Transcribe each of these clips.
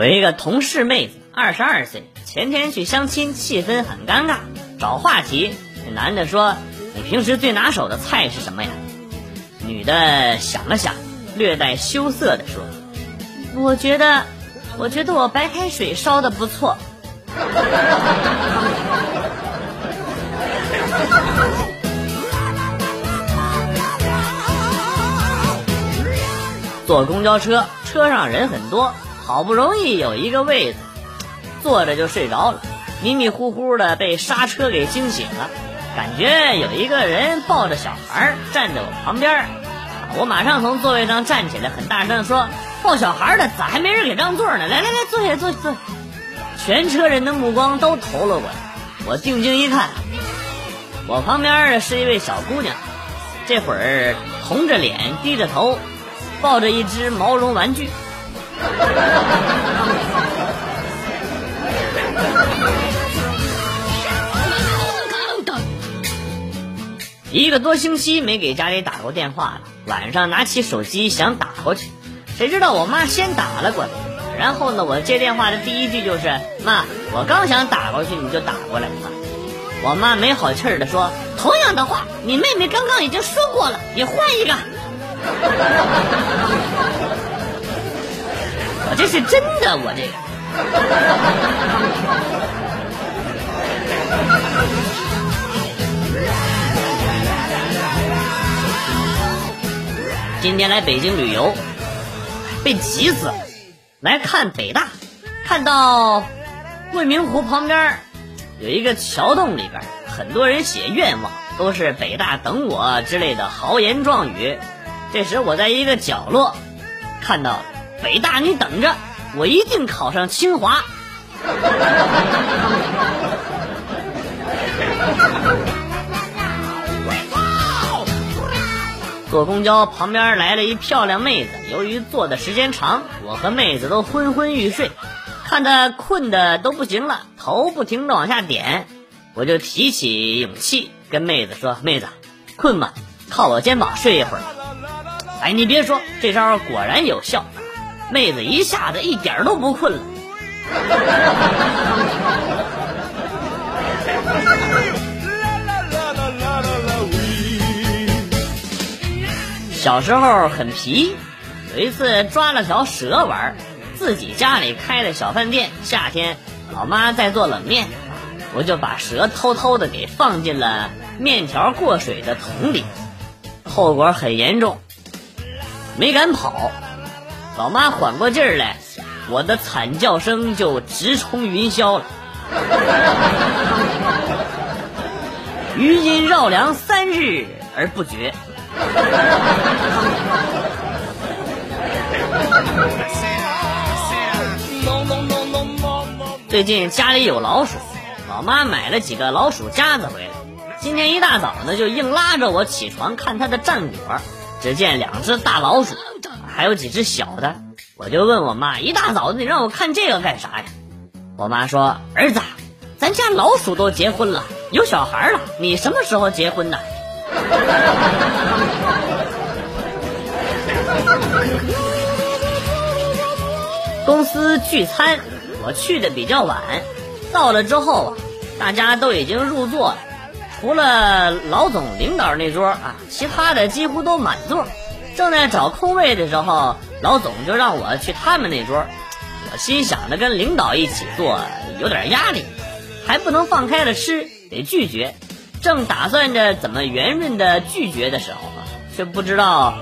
有一个同事妹子，二十二岁，前天去相亲，气氛很尴尬，找话题。男的说：“你平时最拿手的菜是什么呀？”女的想了想，略带羞涩的说：“我觉得，我觉得我白开水烧的不错。” 坐公交车，车上人很多，好不容易有一个位子，坐着就睡着了，迷迷糊糊的被刹车给惊醒了，感觉有一个人抱着小孩站在我旁边，我马上从座位上站起来，很大声说：“抱小孩的咋还没人给让座呢？来来来，坐下坐坐。”全车人的目光都投了过来，我定睛一看，我旁边的是一位小姑娘，这会儿红着脸低着头。抱着一只毛绒玩具，一个多星期没给家里打过电话了。晚上拿起手机想打过去，谁知道我妈先打了过来。然后呢，我接电话的第一句就是：“妈，我刚想打过去，你就打过来了。”我妈没好气儿的说：“同样的话，你妹妹刚刚已经说过了，你换一个。”我这是真的，我这个。今天来北京旅游，被急死。来看北大，看到未名湖旁边有一个桥洞，里边很多人写愿望，都是北大等我之类的豪言壮语。这时我在一个角落看到北大，你等着，我一定考上清华。坐公交旁边来了一漂亮妹子，由于坐的时间长，我和妹子都昏昏欲睡，看她困的都不行了，头不停的往下点，我就提起勇气跟妹子说：“妹子，困吗？靠我肩膀睡一会儿。”哎，你别说，这招果然有效，妹子一下子一点都不困了。小时候很皮，有一次抓了条蛇玩，自己家里开的小饭店，夏天老妈在做冷面，我就把蛇偷偷的给放进了面条过水的桶里，后果很严重。没敢跑，老妈缓过劲儿来，我的惨叫声就直冲云霄了。余音绕梁三日而不绝。最近家里有老鼠，老妈买了几个老鼠夹子回来。今天一大早呢，就硬拉着我起床看它的战果。只见两只大老鼠，还有几只小的，我就问我妈：一大早的你让我看这个干啥呀？我妈说：儿子，咱家老鼠都结婚了，有小孩了，你什么时候结婚呢？公司聚餐，我去的比较晚，到了之后，大家都已经入座了。除了老总领导那桌啊，其他的几乎都满座。正在找空位的时候，老总就让我去他们那桌。我心想着跟领导一起坐有点压力，还不能放开了吃，得拒绝。正打算着怎么圆润的拒绝的时候，却不知道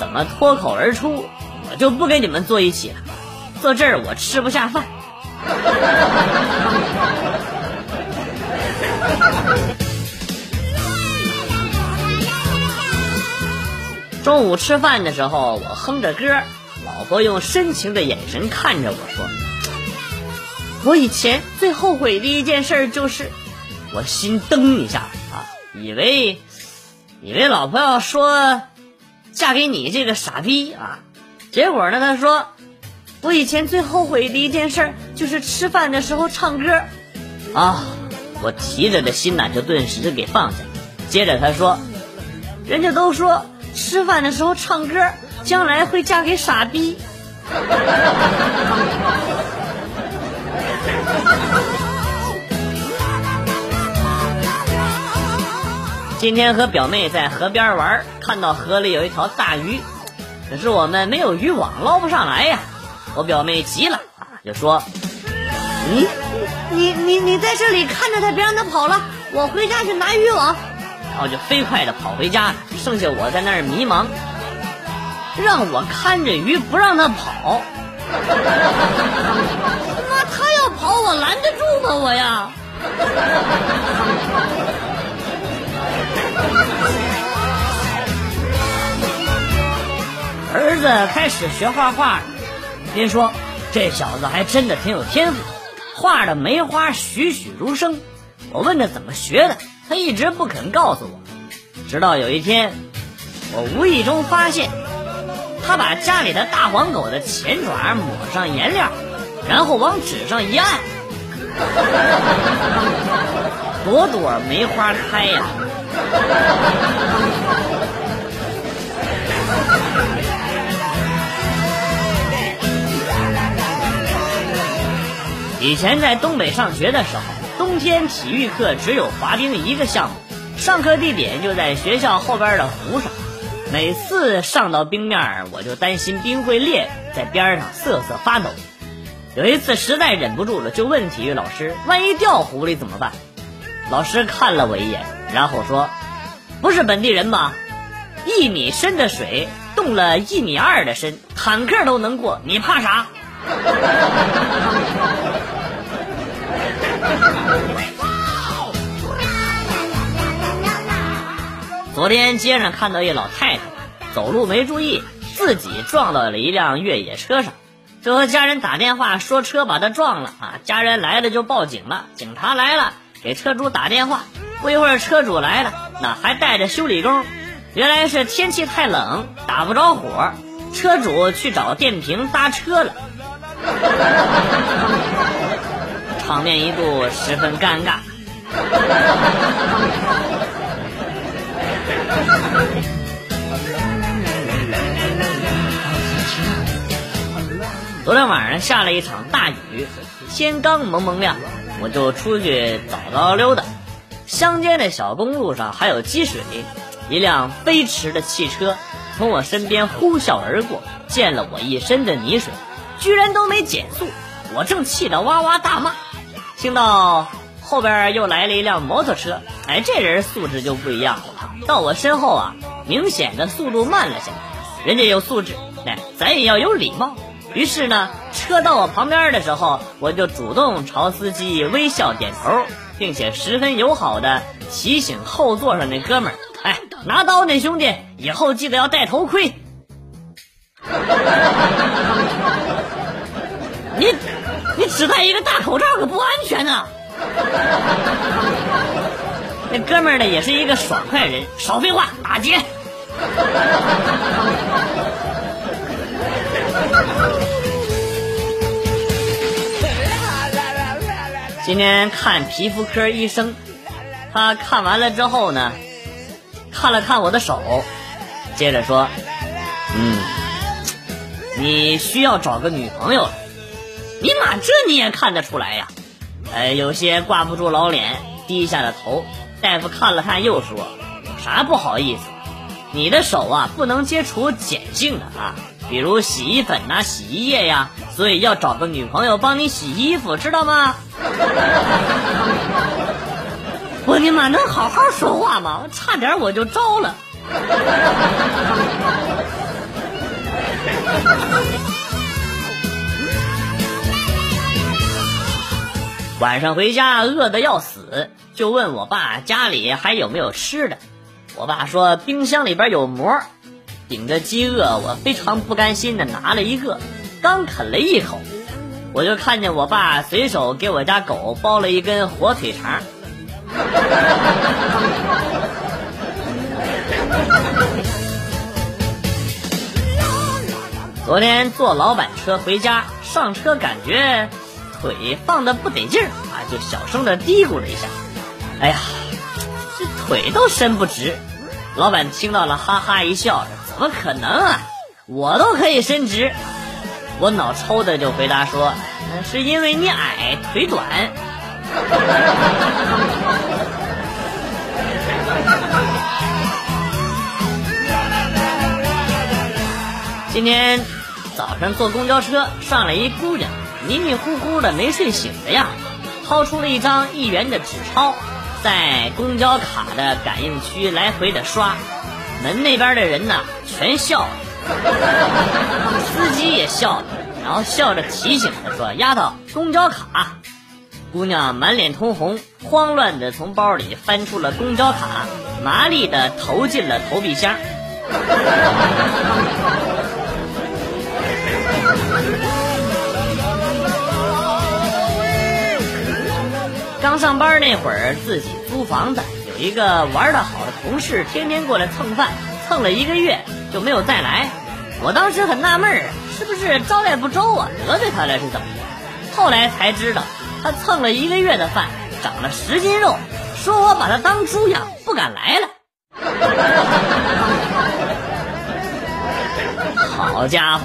怎么脱口而出：“我就不跟你们坐一起了，坐这儿我吃不下饭。”中午吃饭的时候，我哼着歌，老婆用深情的眼神看着我说：“我以前最后悔的一件事就是，我心噔一下啊，以为以为老婆要说嫁给你这个傻逼啊，结果呢，她说我以前最后悔的一件事就是吃饭的时候唱歌啊，我提着的心呐就顿时就给放下。接着她说，人家都说。”吃饭的时候唱歌，将来会嫁给傻逼。今天和表妹在河边玩，看到河里有一条大鱼，可是我们没有渔网，捞不上来呀。我表妹急了，啊，就说：“你你你你在这里看着它，别让它跑了，我回家去拿渔网。”然后就飞快的跑回家，剩下我在那儿迷茫，让我看着鱼，不让他跑。妈，他要跑，我拦得住吗？我呀。儿子开始学画画，别说这小子还真的挺有天赋，画的梅花栩栩如生。我问他怎么学的，他一直不肯告诉我。直到有一天，我无意中发现，他把家里的大黄狗的前爪抹上颜料，然后往纸上一按，朵朵梅花开呀。以前在东北上学的时候，冬天体育课只有滑冰一个项目，上课地点就在学校后边的湖上。每次上到冰面，我就担心冰会裂，在边上瑟瑟发抖。有一次实在忍不住了，就问体育老师：“万一掉湖里怎么办？”老师看了我一眼，然后说：“不是本地人吗？一米深的水，动了一米二的深，坦克都能过，你怕啥？”昨天街上看到一老太太走路没注意，自己撞到了一辆越野车上，就和家人打电话说车把她撞了啊！家人来了就报警了，警察来了给车主打电话，不一会儿车主来了，那还带着修理工，原来是天气太冷打不着火，车主去找电瓶搭车了。场面一度十分尴尬。昨天晚上下了一场大雨，天刚蒙蒙亮，我就出去早早溜达。乡间的小公路上还有积水，一辆飞驰的汽车从我身边呼啸而过，溅了我一身的泥水。居然都没减速，我正气得哇哇大骂，听到后边又来了一辆摩托车，哎，这人素质就不一样了。到我身后啊，明显的速度慢了下来。人家有素质，哎，咱也要有礼貌。于是呢，车到我旁边的时候，我就主动朝司机微笑点头，并且十分友好的提醒后座上那哥们儿，哎，拿刀那兄弟，以后记得要戴头盔。你，你只戴一个大口罩可不安全呐！那哥们儿呢，也是一个爽快人，少废话，打劫！今天看皮肤科医生，他看完了之后呢，看了看我的手，接着说：“嗯，你需要找个女朋友了。”尼玛，这你也看得出来呀？哎，有些挂不住老脸，低下了头。大夫看了看，又说：“有啥不好意思？你的手啊，不能接触碱性的啊，比如洗衣粉呐、洗衣液呀，所以要找个女朋友帮你洗衣服，知道吗？” 我尼玛，能好好说话吗？差点我就招了。晚上回家饿得要死，就问我爸家里还有没有吃的。我爸说冰箱里边有馍。顶着饥饿，我非常不甘心的拿了一个，刚啃了一口，我就看见我爸随手给我家狗包了一根火腿肠。昨天坐老板车回家，上车感觉。腿放的不得劲儿啊，就小声的嘀咕了一下。哎呀，这腿都伸不直。老板听到了，哈哈一笑，怎么可能啊？我都可以伸直。我脑抽的就回答说是因为你矮腿短。今天早上坐公交车上来一姑娘迷迷糊糊的没睡醒的样子掏出了一张一元的纸钞在公交卡的感应区来回的刷。门那边的人呐全笑了，司机也笑了，然后笑着提醒她说：“丫头，公交卡。”姑娘满脸通红，慌乱的从包里翻出了公交卡，麻利的投进了投币箱。刚上班那会儿，自己租房子，有一个玩的好的同事，天天过来蹭饭，蹭了一个月就没有再来。我当时很纳闷，是不是招待不周啊？得罪他了是怎么的？后来才知道。他蹭了一个月的饭，长了十斤肉，说我把他当猪养，不敢来了。好家伙！